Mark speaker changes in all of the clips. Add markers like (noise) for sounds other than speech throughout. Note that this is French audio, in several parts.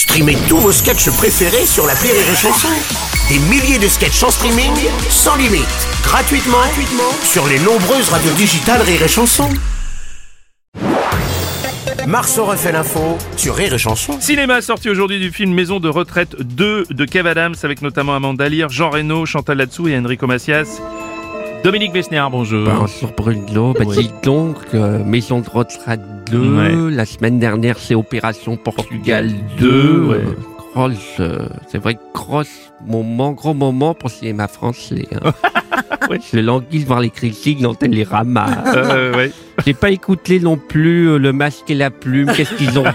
Speaker 1: Streamez tous vos sketchs préférés sur la Rire et Chanson. Des milliers de sketchs en streaming, sans limite, gratuitement, gratuitement sur les nombreuses radios digitales Rire et Chanson. Marceau refait l'info sur Rire et Chanson.
Speaker 2: Cinéma sorti aujourd'hui du film Maison de retraite 2 de Kev Adams avec notamment Amanda Lear, Jean Reno, Chantal Latsou et Enrico Macias. Dominique Besniard, bonjour.
Speaker 3: Bonjour Bruno, bah dis donc, euh, Maison de retraite 2,
Speaker 2: Ouais.
Speaker 3: la semaine dernière c'est Opération Portugal 2,
Speaker 2: deux, ouais.
Speaker 3: euh, grosse, euh, c'est vrai grosse moment, gros moment pour cinéma français. Hein. (laughs)
Speaker 2: Ouais.
Speaker 3: Je languis voir les critiques dans Télérama. (laughs)
Speaker 2: Euh, ouais.
Speaker 3: J'ai pas écouté non plus le masque et la plume, qu'est-ce qu'ils ont dit (laughs)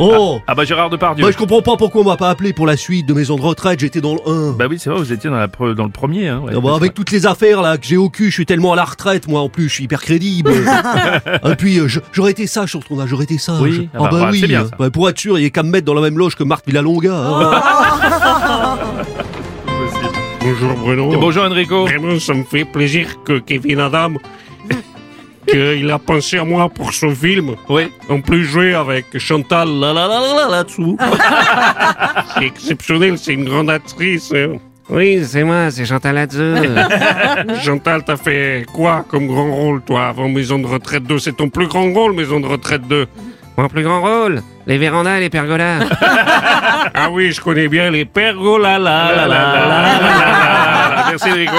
Speaker 4: Oh
Speaker 2: Ah bah Gérard Depardieu.
Speaker 4: Bah je comprends pas pourquoi on m'a pas appelé pour la suite de Maison de retraite, j'étais dans le 1.
Speaker 2: Bah oui, c'est vrai, vous étiez dans, la pre- dans le premier. Hein, ouais.
Speaker 4: Ah bah, avec toutes les affaires là que j'ai au cul, je suis tellement à la retraite moi en plus, je suis hyper crédible. (laughs) Et puis euh, j'aurais été sage sur ton âge, j'aurais été sage.
Speaker 2: Oui, ah
Speaker 4: ah
Speaker 2: bah,
Speaker 4: bah,
Speaker 2: bah,
Speaker 4: oui.
Speaker 2: bien, ça.
Speaker 4: Bah, pour être sûr, il y a qu'à me mettre dans la même loge que Marc Villalonga. hein. (laughs)
Speaker 2: Possible.
Speaker 5: Bonjour Bruno.
Speaker 2: Et bonjour Enrico.
Speaker 5: Vraiment, ça me fait plaisir que Kevin Adam, qu'il a pensé à moi pour son film.
Speaker 2: Oui.
Speaker 5: En plus jouer avec Chantal là là là là là là-dessous. c'est exceptionnel, c'est une grande actrice. hein.
Speaker 3: Oui, c'est moi, c'est Chantal Latsou.
Speaker 5: Chantal, t'as fait quoi comme grand rôle, toi, avant Maison de retraite 2 C'est ton plus grand rôle, Maison de retraite 2
Speaker 3: Mon plus grand rôle, les vérandas et les pergolas.
Speaker 5: Ah oui, je connais bien les pergolas là
Speaker 2: Ah là là là là là là là. Merci Enrico.